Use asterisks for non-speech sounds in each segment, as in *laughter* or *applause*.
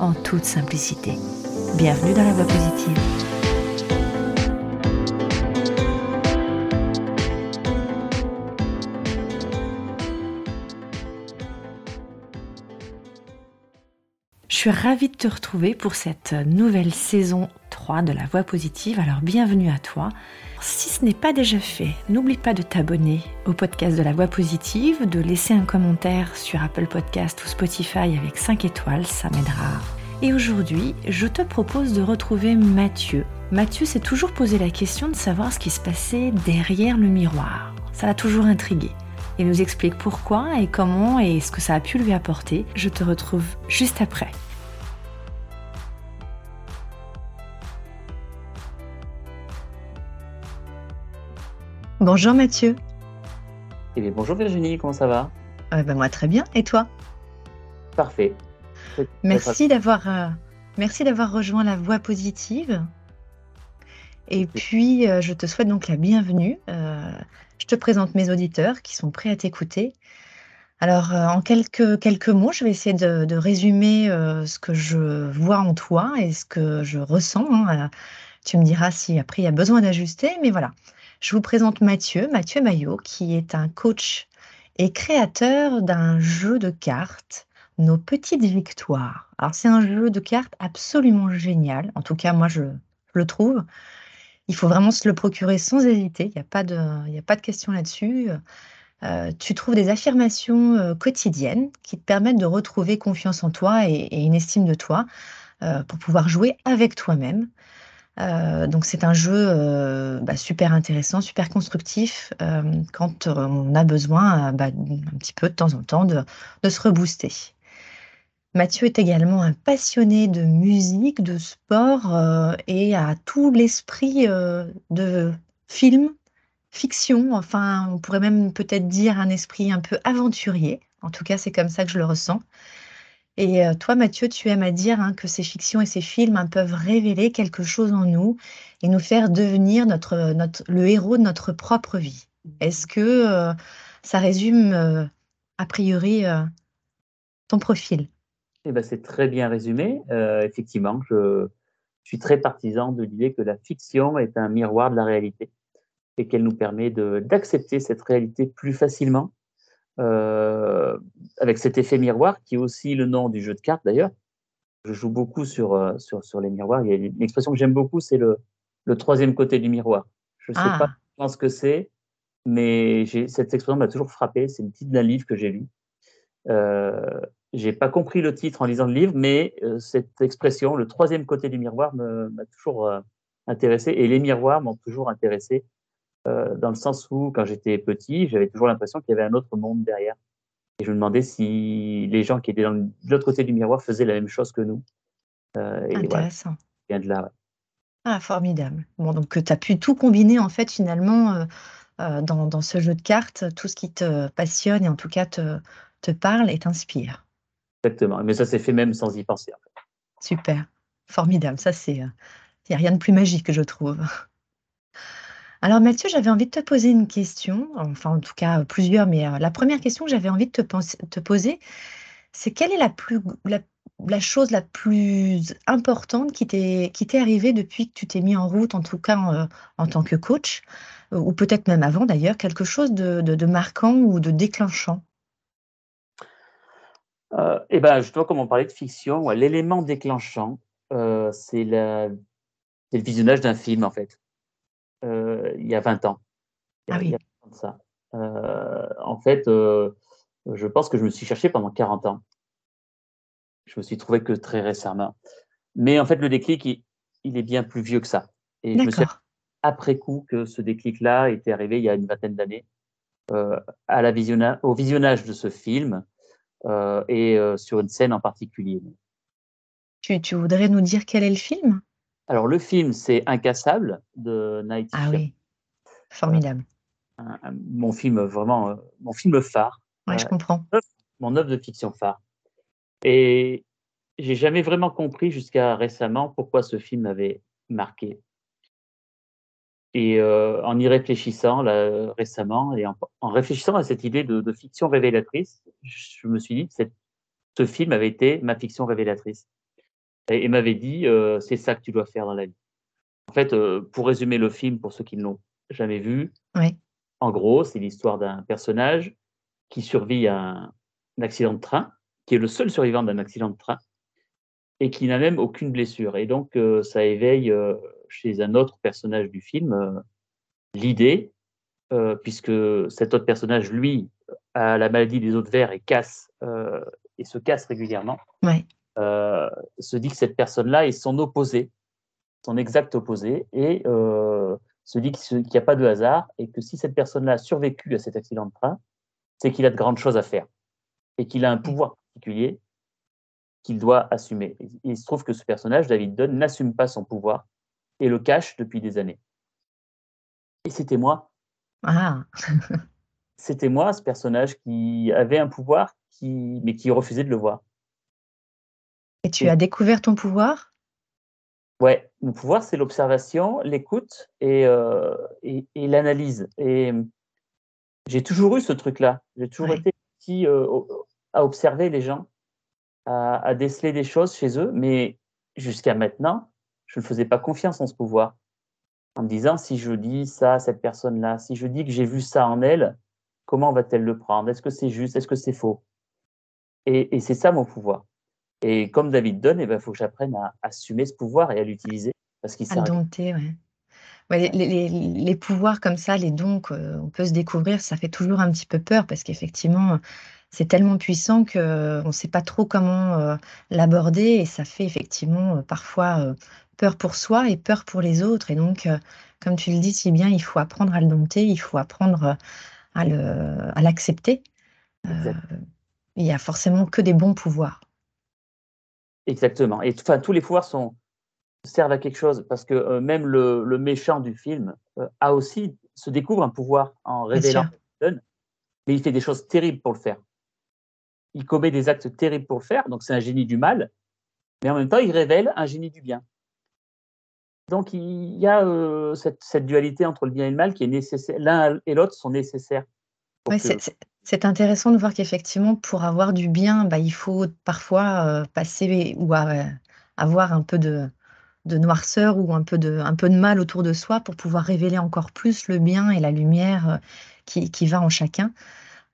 en toute simplicité. Bienvenue dans la voie positive. Je suis ravie de te retrouver pour cette nouvelle saison 3 de la voie positive. Alors bienvenue à toi. Si ce n'est pas déjà fait, n'oublie pas de t'abonner au podcast de la voix positive, de laisser un commentaire sur Apple Podcast ou Spotify avec 5 étoiles, ça m'aidera. Et aujourd'hui, je te propose de retrouver Mathieu. Mathieu s'est toujours posé la question de savoir ce qui se passait derrière le miroir. Ça l'a toujours intrigué. Il nous explique pourquoi et comment et ce que ça a pu lui apporter. Je te retrouve juste après. Bonjour Mathieu. Eh bonjour Virginie, comment ça va? Euh, ben Moi très bien, et toi? Parfait. Merci d'avoir euh, merci d'avoir rejoint la voie positive. Et puis, euh, je te souhaite donc la bienvenue. je te présente mes auditeurs qui sont prêts à t'écouter. Alors, en quelques, quelques mots, je vais essayer de, résumer ce que je vois en toi et ce que je ressens. Hein. tu me diras si après il y a besoin d'ajuster, mais voilà. Je vous présente Mathieu, Mathieu Maillot, qui est un coach et créateur d'un jeu de cartes, Nos Petites Victoires. Alors c'est un jeu de cartes absolument génial, en tout cas moi je, le trouve. Il faut vraiment se le procurer sans hésiter, il n'y a, pas de, a pas de question là-dessus. Euh, tu trouves des affirmations euh, quotidiennes qui te permettent de retrouver confiance en toi et, une estime de toi euh, pour pouvoir jouer avec toi-même. Donc c'est un jeu bah, super intéressant, super constructif quand on a besoin bah, un petit peu de temps en temps de, se rebooster. Mathieu est également un passionné de musique, de sport et a tout l'esprit de film, fiction, enfin on pourrait même peut-être dire un esprit un peu aventurier. En tout cas, c'est comme ça que je le ressens. Et euh, toi, Mathieu, tu aimes à dire hein, que ces fictions et ces films hein, peuvent révéler quelque chose en nous et nous faire devenir le héros de notre propre vie. Est-ce que euh, ça résume euh, a priori ton profil? Eh ben, C'est très bien résumé. effectivement, je, suis très partisan de l'idée que la fiction est un miroir de la réalité et qu'elle nous permet d'accepter cette réalité plus facilement euh, avec cet effet miroir qui est aussi le nom du jeu de cartes d'ailleurs. Je joue beaucoup sur, euh, sur, sur les miroirs. Il y a une expression que j'aime beaucoup, c'est le, le troisième côté du miroir. Je ne sais ah. pas ce que c'est, mais cette expression m'a toujours frappé. C'est le titre d'un livre que j'ai lu. Euh, j'ai pas compris le titre en lisant le livre, mais euh, cette expression, le troisième côté du miroir, m'a toujours intéressé et les miroirs m'ont toujours intéressé euh, dans le sens où, quand j'étais petit, j'avais toujours l'impression qu'il y avait un autre monde derrière. Et je me demandais si les gens qui étaient de l'autre côté du miroir faisaient la même chose que nous. Euh, Intéressant. vient de là, Ah, formidable. Bon, donc tu as pu tout combiner, en fait, finalement, euh, dans, dans, ce jeu de cartes, tout ce qui te passionne et en tout cas te, te parle et t'inspire. Exactement. Mais ça s'est fait même sans y penser. Super. Formidable. Ça, c'est. Il n'y a rien de plus magique, je trouve. Alors Mathieu, j'avais envie de te poser une question, enfin en tout cas plusieurs, mais euh, la première question que j'avais envie de te, poser, c'est quelle est la, plus, la, chose la plus importante qui t'est, arrivée depuis que tu t'es mis en route, en tout cas en, euh, tant que coach, euh, ou peut-être même avant d'ailleurs, quelque chose de, marquant ou de déclenchant? Eh bien, justement, comme on parlait de fiction, l'élément déclenchant, c'est, la, c'est le visionnage d'un film en fait. Euh, il y a 20 ans. Ah oui. ça. Euh, en fait, euh, je pense que je me suis cherché pendant 40 ans. Je me suis trouvé que très récemment. Mais en fait, le déclic, il, est bien plus vieux que ça. Et je me suis après coup que ce déclic-là était arrivé il y a une vingtaine d'années, à la visionna au visionnage de ce film et sur une scène en particulier. Tu, tu voudrais nous dire quel est le film? Alors, le film, c'est Incassable de Night Ah oui, formidable. mon film vraiment, euh, mon film phare. Ouais, je comprends. Mon œuvre de fiction phare. Et j'ai jamais vraiment compris jusqu'à récemment pourquoi ce film m'avait marqué. Et euh, en y réfléchissant là, récemment et en, réfléchissant à cette idée de, fiction révélatrice, je me suis dit que ce film avait été ma fiction révélatrice et, m'avait dit euh, c'est ça que tu dois faire dans la vie. En fait, euh, pour résumer le film pour ceux qui ne l'ont jamais vu, en gros, c'est l'histoire d'un personnage qui survit à un, un accident de train, qui est le seul survivant d'un accident de train et qui n'a même aucune blessure. Et donc, ça éveille chez un autre personnage du film euh, l'idée, euh, puisque cet autre personnage, lui, a la maladie des de verre et casse euh, et se casse régulièrement, se dit que cette personne-là est son opposé, son exact opposé, et se dit qu'il n'y a pas de hasard et que si cette personne-là a survécu à cet accident de train, c'est qu'il a de grandes choses à faire et qu'il a un pouvoir particulier qu'il doit assumer. il se trouve que ce personnage, David Dunn, n'assume pas son pouvoir et le cache depuis des années. Et c'était moi. Ah. *laughs* c'était moi, ce personnage qui avait un pouvoir, qui, mais qui refusait de le voir. Et tu as découvert ton pouvoir? Ouais, mon pouvoir, c'est l'observation, l'écoute et, euh, et, l'analyse. Et j'ai toujours eu ce truc-là. J'ai toujours été petit euh, à observer les gens, à, à, déceler des choses chez eux, mais jusqu'à maintenant, je ne faisais pas confiance en ce pouvoir. En me disant, si je dis ça à cette personne-là, si je dis que j'ai vu ça en elle, comment va-t-elle le prendre? Est-ce que c'est juste? Est-ce que c'est faux? Et, c'est ça mon pouvoir. Et comme David donne, il eh ben, faut que j'apprenne à assumer ce pouvoir et à l'utiliser. Parce qu'il À dompter, ouais. les, pouvoirs comme ça, les dons qu'on peut se découvrir, ça fait toujours un petit peu peur parce qu'effectivement, c'est tellement puissant qu'on ne sait pas trop comment euh, l'aborder et ça fait effectivement euh, parfois euh, peur pour soi et peur pour les autres. Et donc, euh, comme tu le dis si bien, il faut apprendre à le dompter, il faut apprendre euh, à l'accepter. Euh, il n'y a forcément que des bons pouvoirs. Exactement. Et enfin, tous les pouvoirs sont, servent à quelque chose parce que même le, méchant du film a aussi se découvre un pouvoir en révélant mais il fait des choses terribles pour le faire. Il commet des actes terribles pour le faire, donc c'est un génie du mal, mais en même temps, il révèle un génie du bien. Donc il y a euh, cette, dualité entre le bien et le mal qui est nécessaire. L'un et l'autre sont nécessaires. c'est intéressant de voir qu'effectivement, pour avoir du bien, bah, il faut parfois euh, passer ou avoir un peu de, noirceur ou un peu, de, un peu de mal autour de soi pour pouvoir révéler encore plus le bien et la lumière euh, qui, qui, va en chacun.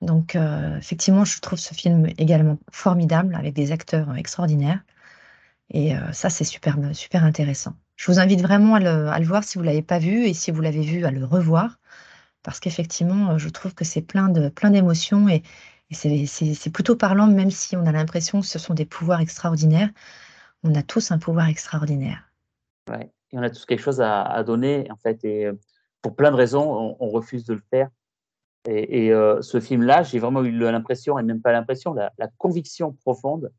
Donc, effectivement, je trouve ce film également formidable avec des acteurs extraordinaires. Et ça, c'est super, super intéressant. Je vous invite vraiment à le, voir si vous ne l'avez pas vu et si vous l'avez vu, à le revoir. Parce qu'effectivement, je trouve que c'est plein plein d'émotions et, c'est plutôt parlant, même si on a l'impression que ce sont des pouvoirs extraordinaires. On a tous un pouvoir extraordinaire. Ouais, et on a tous quelque chose à, donner, en fait. Et euh, pour plein de raisons, on, refuse de le faire. Et, euh, ce film-là, j'ai vraiment eu l'impression, et même pas l'impression, la, conviction profonde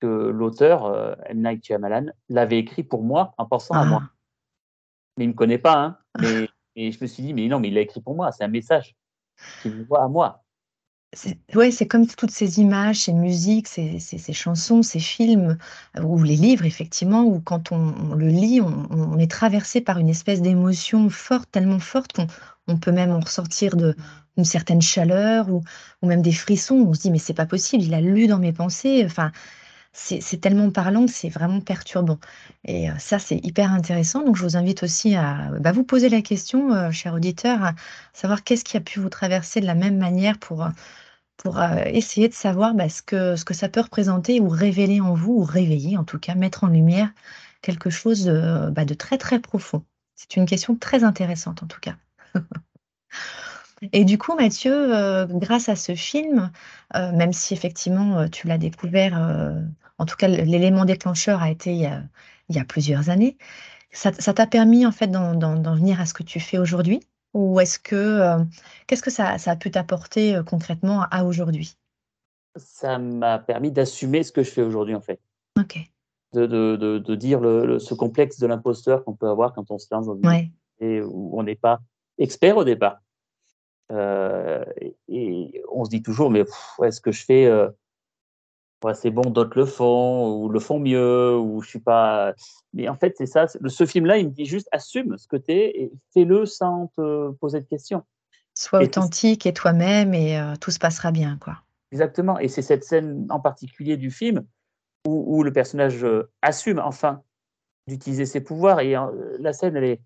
que l'auteur, euh, M. Night Shyamalan, l'avait écrit pour moi en pensant à moi. Ah. Mais il ne me connaît pas. Hein, mais, et je me suis dit, mais non, mais il l'a écrit pour moi. C'est un message qu'il me voit à moi. C'est comme toutes ces images, ces musiques, ces, chansons, ces films, ou les livres, effectivement, où quand on, le lit, on, est traversé par une espèce d'émotion forte, tellement forte qu'on on peut même en ressortir de, une certaine chaleur ou, ou même des frissons. On se dit, mais c'est pas possible, il a lu dans mes pensées. Enfin, c'est tellement parlant que c'est vraiment perturbant. Et ça, c'est hyper intéressant. Donc, je vous invite aussi à bah, vous poser la question, cher auditeur, à savoir qu'est-ce qui a pu vous traverser de la même manière pour, pour essayer de savoir bah, ce, que, ce que ça peut représenter ou révéler en vous, ou réveiller en tout cas, mettre en lumière quelque chose de, bah, de très très profond. C'est une question très intéressante en tout cas. *laughs* Et du coup, Mathieu, grâce à ce film, même si effectivement tu l'as découvert en tout cas, l'élément déclencheur a été il y a, plusieurs années. Ça t'a permis en fait d'en venir à ce que tu fais aujourd'hui? Ou est-ce que euh, qu'est-ce que ça, a pu t'apporter euh, concrètement à aujourd'hui? Ça m'a permis d'assumer ce que je fais aujourd'hui en fait. Ok. de, de, de, dire le, ce complexe de l'imposteur qu'on peut avoir quand on se lance dans une et où on n'est pas expert au départ. Euh, et, on se dit toujours, mais est-ce que je fais c'est bon, d'autres le font, ou le font mieux, ou je suis pas. Mais en fait, c'est ça. Ce film-là, il me dit juste assume ce que tu es et fais-le sans te poser de questions. Sois authentique et toi-même et euh, tout se passera bien, quoi. Exactement. Et c'est cette scène en particulier du film où, le personnage euh, assume enfin d'utiliser ses pouvoirs. Et euh, la scène, elle est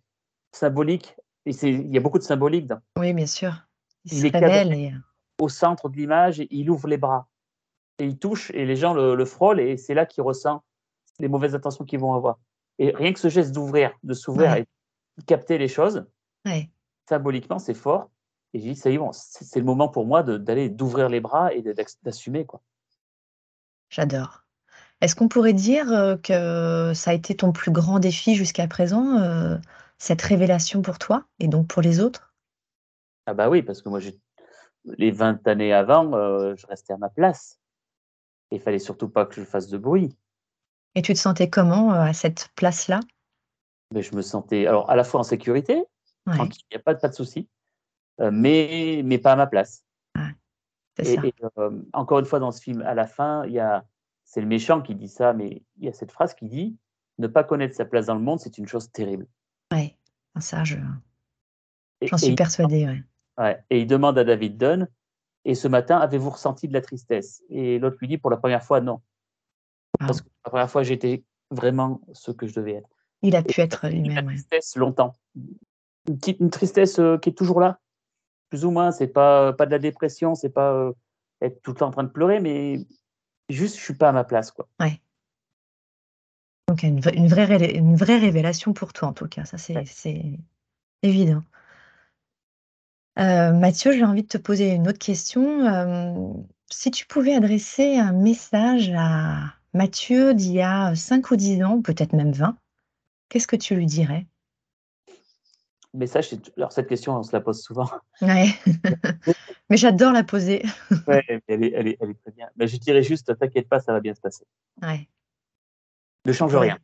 symbolique. Et il y a beaucoup de symbolique. Dans. Oui, bien sûr. Il, est révèle au centre de l'image et il ouvre les bras. Et il touche et les gens le, frôlent et c'est là qu'il ressent les mauvaises intentions qu'ils vont avoir. Et rien que ce geste d'ouvrir, de s'ouvrir et de capter les choses, symboliquement, c'est fort. Et je dis, ça y est, c'est le moment pour moi d'aller d'ouvrir les bras et d'assumer. quoi. J'adore. Est-ce qu'on pourrait dire euh, que ça a été ton plus grand défi jusqu'à présent, euh, cette révélation pour toi et donc pour les autres? Ah bah oui, parce que moi, les 20 années avant, euh, je restais à ma place. Il fallait surtout pas que je fasse de bruit. Et tu te sentais comment à cette place-là? Mais Je me sentais alors à la fois en sécurité, tranquille, il n'y a pas, pas de souci, mais, mais pas à ma place. et, encore une fois, dans ce film, à la fin, il y a c'est le méchant qui dit ça, mais il y a cette phrase qui dit ne pas connaître sa place dans le monde, c'est une chose terrible. Oui, ça, je, j'en suis persuadée. Ouais. Et il demande à David Dunn et ce matin, avez-vous ressenti de la tristesse? Et l'autre lui dit pour la première fois, non. Ah. Parce que la première fois, j'étais vraiment ce que je devais être. Il a pu être lui-même. La tristesse longtemps. Une, une tristesse euh, qui est toujours là, plus ou moins. C'est pas pas de la dépression, c'est pas euh, être tout le temps en train de pleurer, mais Juste, je suis pas à ma place, quoi. Ouais. Donc, une, une, vraie, une vraie révélation pour toi, en tout cas. Ça, c'est évident. Euh, Mathieu, j'ai envie de te poser une autre question. Euh, si tu pouvais adresser un message à Mathieu d'il y a 5 ou 10 ans, peut-être même 20, qu'est-ce que tu lui dirais? Message, alors cette question, on se la pose souvent. Ouais. *laughs* Mais j'adore la poser. ouais, elle est, elle, est, elle est, très bien. Mais je dirais juste, t'inquiète pas, ça va bien se passer. Ouais. Ne change rien.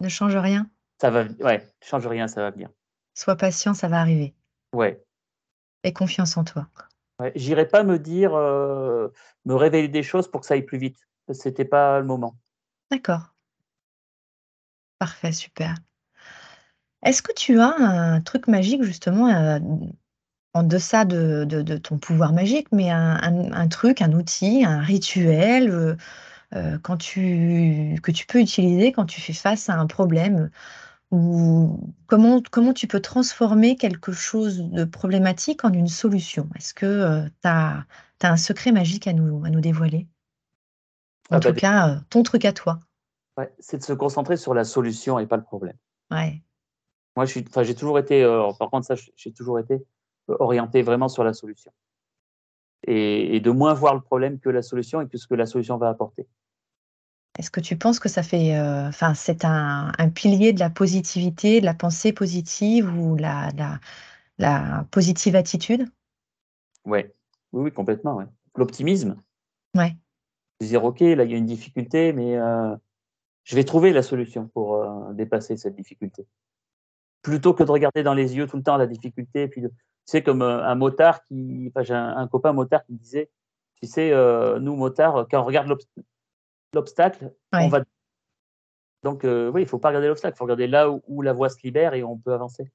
Ne change rien? Ça va, ouais, ne change rien, ça va bien. Sois patient, ça va arriver. Ouais. Et confiance en toi. Ouais, J'irai pas me dire, euh, me révéler des choses pour que ça aille plus vite. C'était pas le moment. D'accord. Parfait, super. Est-ce que tu as un truc magique justement euh, en deçà de, de, ton pouvoir magique, mais un, truc, un outil, un rituel euh, quand tu, que tu peux utiliser quand tu fais face à un problème ou comment, comment tu peux transformer quelque chose de problématique en une solution? Est-ce que euh, tu as, un secret magique à nous, à nous dévoiler? En ah tout bah, cas, ton truc à toi. Ouais, c'est de se concentrer sur la solution et pas le problème. Ouais. Moi, j'ai toujours été, par contre, ça, j'ai toujours été orienté vraiment sur la solution. Et, de moins voir le problème que la solution et que ce que la solution va apporter. Est-ce que tu penses que ça fait, euh, enfin, c'est un, pilier de la positivité, de la pensée positive ou la, la, positive attitude? Ouais. Oui, oui, complètement. Ouais. L'optimisme. Ouais. Dire, OK, là, il y a une difficulté, mais euh, je vais trouver la solution pour euh, dépasser cette difficulté. Plutôt que de regarder dans les yeux tout le temps la difficulté, puis de, c'est comme un motard qui. Enfin, j'ai un, copain motard qui me disait Tu sais, nous, motards, quand on regarde l'obstacle, on va. Donc, euh, oui, il ne faut pas regarder l'obstacle, il faut regarder là où, la voie se libère et on peut avancer.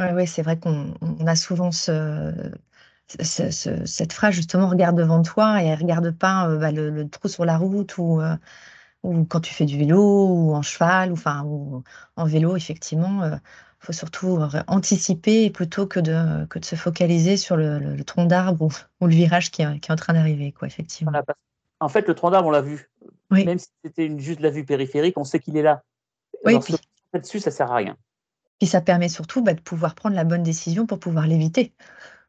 Oui, ouais, c'est vrai qu'on a souvent ce, cette phrase justement regarde devant toi et regarde pas bah, le, trou sur la route ou, ou quand tu fais du vélo ou en cheval ou, enfin, ou en vélo, effectivement il faut surtout anticiper plutôt que de, que de se focaliser sur le, tronc d'arbre ou, le virage qui est, qui est en train d'arriver, quoi, effectivement. En fait, le tronc d'arbre, on l'a vu. Même si c'était juste la vue périphérique, on sait qu'il est là. Oui, puis, dessus, ça sert à rien. Puis ça permet surtout bah, de pouvoir prendre la bonne décision pour pouvoir l'éviter.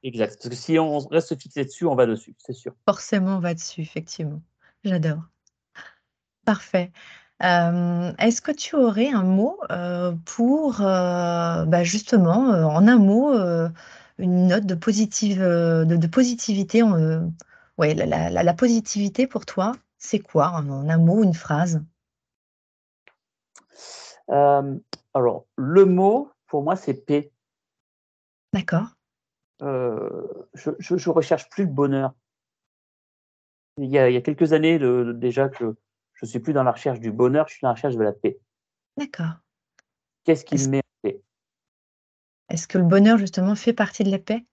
Exact. Parce que si on reste fixé dessus, on va dessus, c'est sûr. Forcément, on va dessus, effectivement. J'adore. Parfait. Euh, est-ce que tu aurais un mot, euh, pour, euh, bah, justement, en un mot, une note de positive, de positivité ouais, la positivité pour toi, c'est quoi en un mot, une phrase? Euh, alors, le mot, pour moi, c'est paix. D'accord. Euh, je, je, recherche plus le bonheur. Il y a, il y a quelques années déjà que je suis plus dans la recherche du bonheur, je suis dans la recherche de la paix. D'accord. Qu'est-ce qui me met en paix? Est-ce que le bonheur, justement, fait partie de la paix?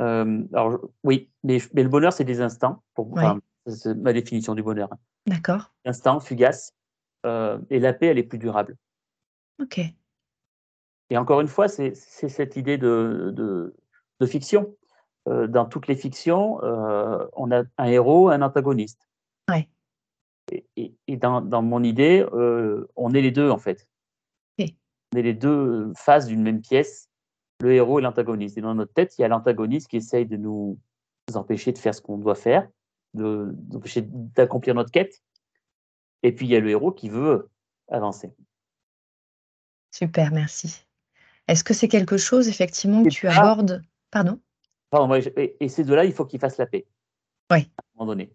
Euh, alors, oui, mais, le bonheur, c'est des instants. Pour, c'est ma définition du bonheur. D'accord. Instant, fugace. Euh, et la paix, elle est plus durable. Ok. Et encore une fois, c'est cette idée de, de, fiction. Euh, dans toutes les fictions, on a un héros, un antagoniste. Ouais. Et, et, dans, dans, mon idée, on est les deux, en fait. On est les deux faces d'une même pièce le héros et l'antagoniste. Et dans notre tête, il y a l'antagoniste qui essaye de nous empêcher de faire ce qu'on doit faire, d'accomplir notre quête. Et puis il y a le héros qui veut avancer. Super, merci. Est-ce que c'est quelque chose, effectivement, que tu abordes? Pardon? Pardon, et ces deux-là, il faut qu'ils fassent la paix. Oui. À un moment donné.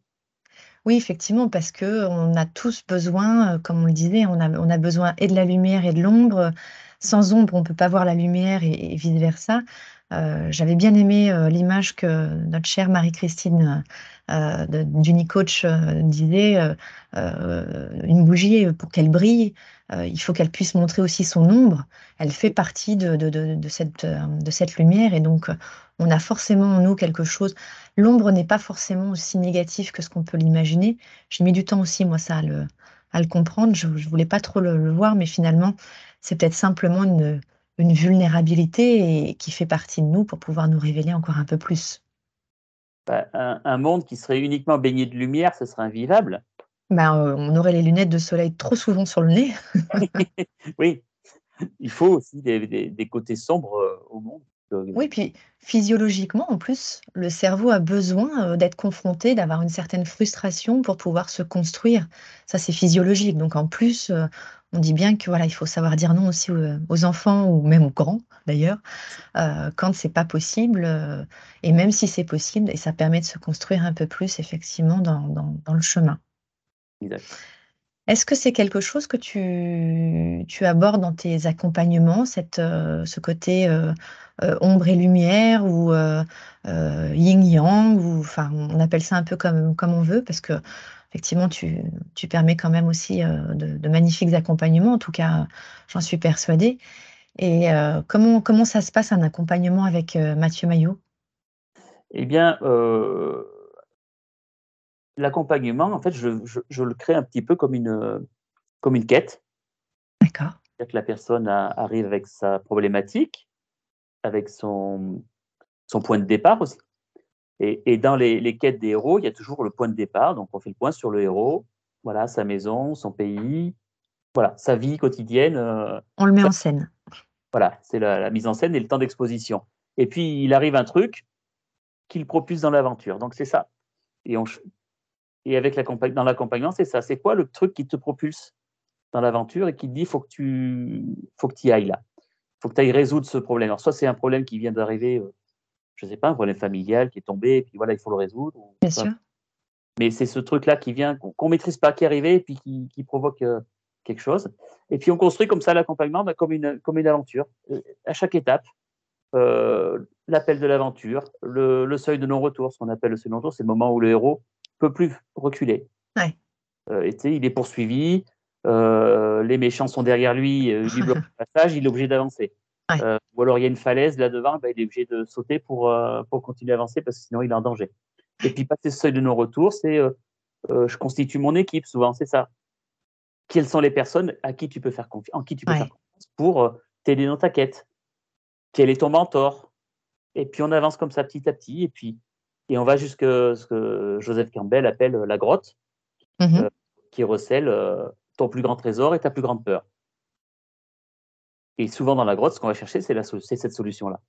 Oui, effectivement, parce que on a tous besoin, euh, comme on le disait, on a, on a besoin et de la lumière et de l'ombre sans ombre, on ne peut pas voir la lumière et, vice-versa. Euh, j'avais bien aimé euh, l'image que notre chère Marie-Christine euh, d'Unicoach disait, une bougie, pour qu'elle brille, il faut qu'elle puisse montrer aussi son ombre. Elle fait partie de, cette, lumière et donc on a forcément en nous quelque chose. L'ombre n'est pas forcément aussi négatif que ce qu'on peut l'imaginer. J'ai mis du temps aussi, moi, ça, à le, à le comprendre. Je ne voulais pas trop le, le voir, mais finalement, c'est peut-être simplement une, vulnérabilité et qui fait partie de nous pour pouvoir nous révéler encore un peu plus. Bah, un, monde qui serait uniquement baigné de lumière, ce serait invivable. Ben, euh, on aurait les lunettes de soleil trop souvent sur le nez. *laughs* oui, il faut aussi des, côtés sombres euh, au monde. Oui, puis physiologiquement, en plus, le cerveau a besoin euh, d'être confronté, d'avoir une certaine frustration pour pouvoir se construire. Ça, c'est physiologique. Donc, en plus, on dit bien que voilà, il faut savoir dire non aussi aux, enfants ou même aux grands d'ailleurs, euh, quand c'est pas possible, euh, et même si c'est possible, et ça permet de se construire un peu plus effectivement dans, le chemin. Est-ce que c'est quelque chose que tu, tu, abordes dans tes accompagnements, cette, euh, ce côté ombre et lumière ou yin-yang, ou enfin on appelle ça un peu comme, comme on veut, parce que effectivement, tu, permets quand même aussi euh, de, magnifiques accompagnements. En tout cas, j'en suis persuadée. Et euh, comment, comment ça se passe un accompagnement avec euh, Mathieu Maillot? Eh bien, l'accompagnement, en fait, je, le crée un petit peu comme une, comme une quête. D'accord. C'est-à-dire que la personne arrive avec sa problématique, avec son, son point de départ aussi. Et, dans les, quêtes des héros, il y a toujours le point de départ. Donc, on fait le point sur le héros, voilà, sa maison, son pays, voilà, sa vie quotidienne. Euh, on le met en scène. Voilà, c'est la, mise en scène et le temps d'exposition. Et puis, il arrive un truc qui le propulse dans l'aventure. Donc, c'est ça. Et, on, et avec dans l'accompagnement, c'est ça. C'est quoi le truc qui te propulse dans l'aventure et qui te dit faut que tu faut que y ailles là? faut que tu ailles résoudre ce problème. Alors, soit c'est un problème qui vient d'arriver euh, je ne sais pas, un problème familial qui est tombé, et puis voilà, il faut le résoudre. Bien sûr. Mais c'est ce truc-là qui vient, qu'on ne maîtrise pas, qui est arrivé, et puis qui, provoque euh, quelque chose. Et puis on construit comme ça l'accompagnement bah, comme, une, comme une aventure. Euh, à chaque étape, l'appel de l'aventure, le, seuil de non-retour, ce qu'on appelle le seuil de non-retour, c'est le moment où le héros peut plus reculer. Ouais. il est poursuivi, les méchants sont derrière lui, *laughs* il bloque le passage, il est obligé d'avancer. Euh, ou alors il y a une falaise là devant, bah, il est obligé de sauter pour, euh, pour continuer à avancer parce que sinon il est en danger. Et puis passer ce seuil de non-retour, c'est euh, je constitue mon équipe, souvent c'est ça. Quelles sont les personnes à qui tu peux faire confiance, en qui tu peux faire confiance pour t'aider dans ta quête? Quel est ton mentor? Et puis on avance comme ça petit à petit, et puis et on va jusqu'à ce que Joseph Campbell appelle la grotte, mmh qui recèle ton plus grand trésor et ta plus grande peur. Et souvent dans la grotte, ce qu'on va chercher, c'est cette solution-là.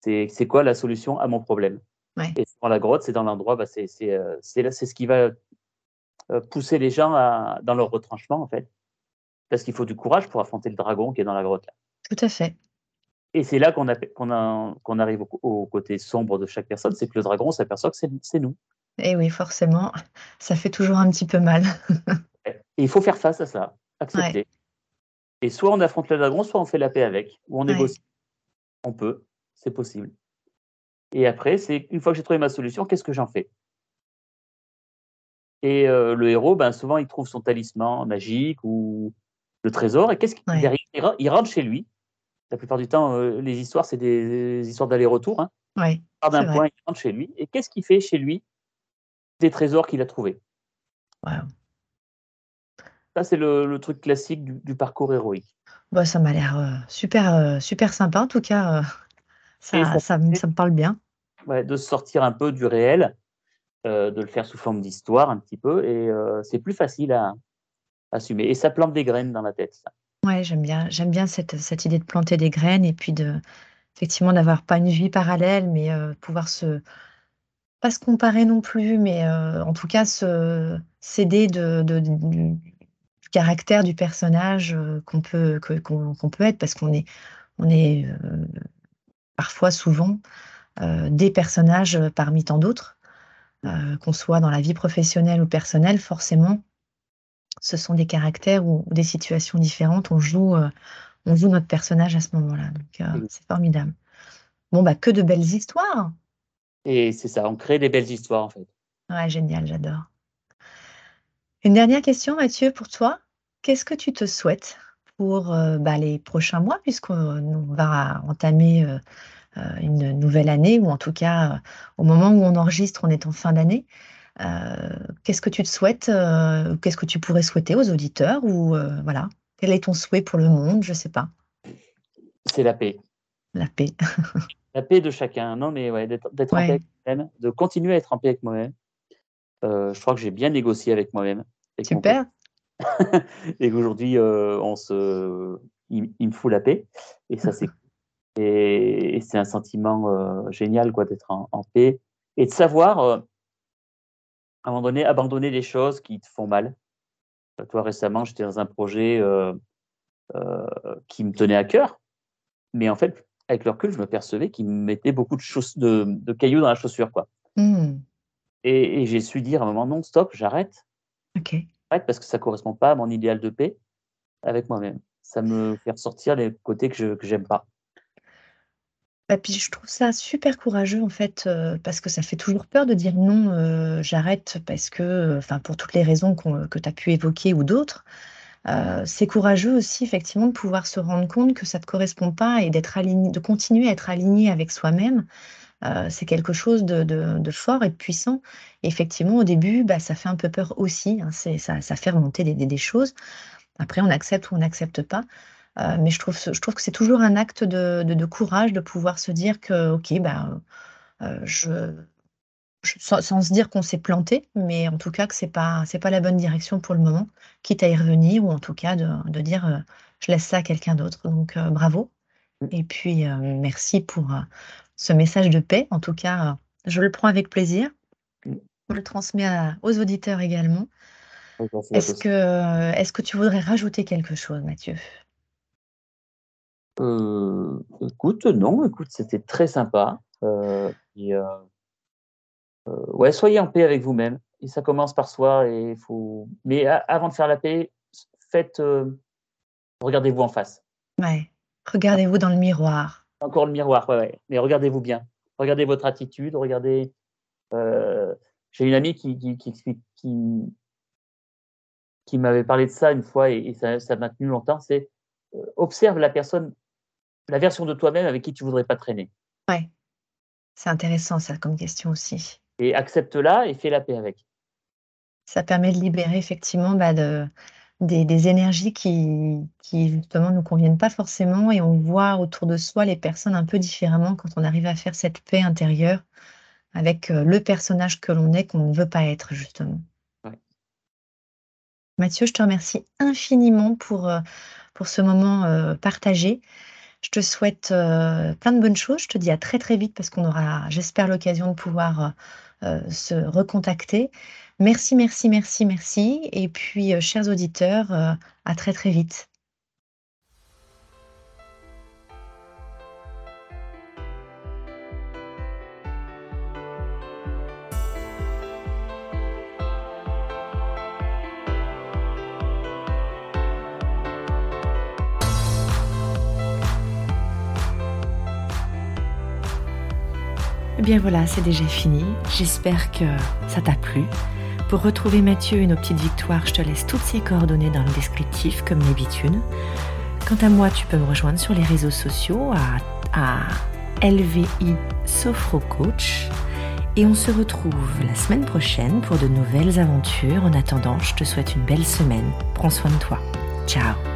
C'est quoi la solution à mon problème? Et dans la grotte, c'est dans l'endroit, bah, c'est euh, ce qui va euh, pousser les gens à, dans leur retranchement, en fait. Parce qu'il faut du courage pour affronter le dragon qui est dans la grotte. Là. Tout à fait. Et c'est là qu'on arrive au, côté sombre de chaque personne, c'est que le dragon s'aperçoit que c'est nous. Et oui, forcément, ça fait toujours un petit peu mal. *laughs* et il faut faire face à ça, accepter. Et soit on affronte le dragon, soit on fait la paix avec, ou on négocie. On peut, c'est possible. Et après, c'est une fois que j'ai trouvé ma solution, qu'est-ce que j'en fais? Et euh, le héros, ben, souvent, il trouve son talisman magique ou le trésor. Et qu'est-ce qu'il il rentre chez lui. La plupart du temps, euh, les histoires, c'est des, histoires d'aller-retour. Hein. il part d'un point, il rentre chez lui. Et qu'est-ce qu'il fait chez lui des trésors qu'il a trouvés? Ça, c'est le, truc classique du, parcours héroïque. Bah, ça m'a l'air euh, super, super sympa. En tout cas, ça, ça, me parle bien de sortir un peu du réel, euh, de le faire sous forme d'histoire un petit peu, et euh, c'est plus facile à, assumer. Et ça plante des graines dans la tête. Ça. Ouais, j'aime bien, cette, idée de planter des graines et puis de effectivement d'avoir pas une vie parallèle, mais euh, pouvoir se pas se comparer non plus, mais en tout cas se s'aider de, du caractère du personnage qu'on peut qu'on peut être parce qu'on est on est parfois souvent euh, des personnages parmi tant d'autres, euh, qu'on soit dans la vie professionnelle ou personnelle, forcément, ce sont des caractères ou, des situations différentes. On joue, euh, on joue notre personnage à ce moment-là. Donc, c'est formidable. Bon, bah, que de belles histoires. Et c'est ça, on crée des belles histoires, en fait. Ouais, génial, j'adore. Une dernière question, Mathieu, pour toi. Qu'est-ce que tu te souhaites pour bah, les prochains mois, puisqu'on va entamer euh, une nouvelle année, ou en tout cas, euh, au moment où on enregistre, on est en fin d'année? Euh, qu'est-ce que tu te souhaites Qu'est-ce que tu pourrais souhaiter aux auditeurs ou voilà Quel est ton souhait pour le monde Je ne sais pas. C'est la paix. La paix. *laughs* la paix de chacun. Non, mais ouais, d'être en paix avec moi-même, de continuer à être en paix avec moi-même. je crois que j'ai bien négocié avec moi-même. Super. *laughs* et qu'aujourd'hui, on se, il, me fout la paix. Et ça, c'est *laughs* et, c'est un sentiment euh, génial quoi d'être en, paix et de savoir euh, à un moment donné abandonner les choses qui te font mal. Euh, toi récemment, j'étais dans un projet qui me tenait à cœur, mais en fait, avec le recul, je me percevais qu'il me mettait beaucoup de, de, cailloux dans la chaussure quoi. Mmh. Et, j'ai su dire à un moment non, stop, j'arrête. Ok. J'arrête parce que ça correspond pas à mon idéal de paix avec moi-même. Ça me fait ressortir les côtés que je que j'aime pas. Bah, je trouve ça super courageux en fait, euh, parce que ça fait toujours peur de dire: «Non, euh, j'arrête» parce que, enfin pour toutes les raisons que tu as pu évoquer ou d'autres. Euh, c'est courageux aussi effectivement de pouvoir se rendre compte que ça ne te correspond pas et aligné de continuer à être aligné avec soi-même. c'est quelque chose de fort et de puissant. effectivement au début, bah, ça fait un peu peur aussi, hein, ça ça fait remonter des des choses. Après on accepte ou on n'accepte pas. Euh, mais je trouve, je trouve que c'est toujours un acte de, courage de pouvoir se dire que, ok, euh, je, sans, se dire qu'on s'est planté, mais en tout cas que pas, c'est pas la bonne direction pour le moment, quitte à y revenir ou en tout cas de, dire, euh, je laisse ça à quelqu'un d'autre. Donc bravo. Mmh. Et puis merci pour ce message de paix. En tout cas, je le prends avec plaisir. Mmh. Je le transmets aux auditeurs également. Est-ce que, est-ce que tu voudrais rajouter quelque chose, Mathieu? Euh, écoute, non, écoute, c'était très sympa. Euh, euh, ouais, soyez en paix avec vous-même. Et ça commence par soi. Et faut... Mais avant de faire la paix, faites, regardez-vous en face. Ouais. Regardez-vous dans le miroir. Encore le miroir, ouais, ouais. Mais regardez-vous bien. Regardez votre attitude. Regardez. J'ai une amie qui, qui, qui, qui, m'avait parlé de ça une fois et, ça, ça m'a tenu longtemps. C'est observe la personne la version de toi-même avec qui tu voudrais pas traîner. Ouais, c'est intéressant ça comme question aussi. Et accepte-la et fais la paix avec. Ça permet de libérer effectivement bah, de, des, énergies qui, qui justement nous conviennent pas forcément et on voit autour de soi les personnes un peu différemment quand on arrive à faire cette paix intérieure avec euh, le personnage que l'on est qu'on ne veut pas être justement. Mathieu, je te remercie infiniment pour, euh, pour ce moment euh, partagé. Je te souhaite euh, plein de bonnes choses. Je te dis à très très vite parce qu'on aura, j'espère, l'occasion de pouvoir euh, se recontacter. Merci, merci, merci, merci. Et puis, euh, chers auditeurs, à très très vite. Bien voilà, c'est déjà fini. J'espère que ça t'a plu. Pour retrouver Mathieu et nos petites victoires, je te laisse toutes ses coordonnées dans le descriptif, comme d'habitude. Quant à moi, tu peux me rejoindre sur les réseaux sociaux à, à LVI Sophro Coach. Et on se retrouve la semaine prochaine pour de nouvelles aventures. En attendant, je te souhaite une belle semaine. Prends soin de toi. Ciao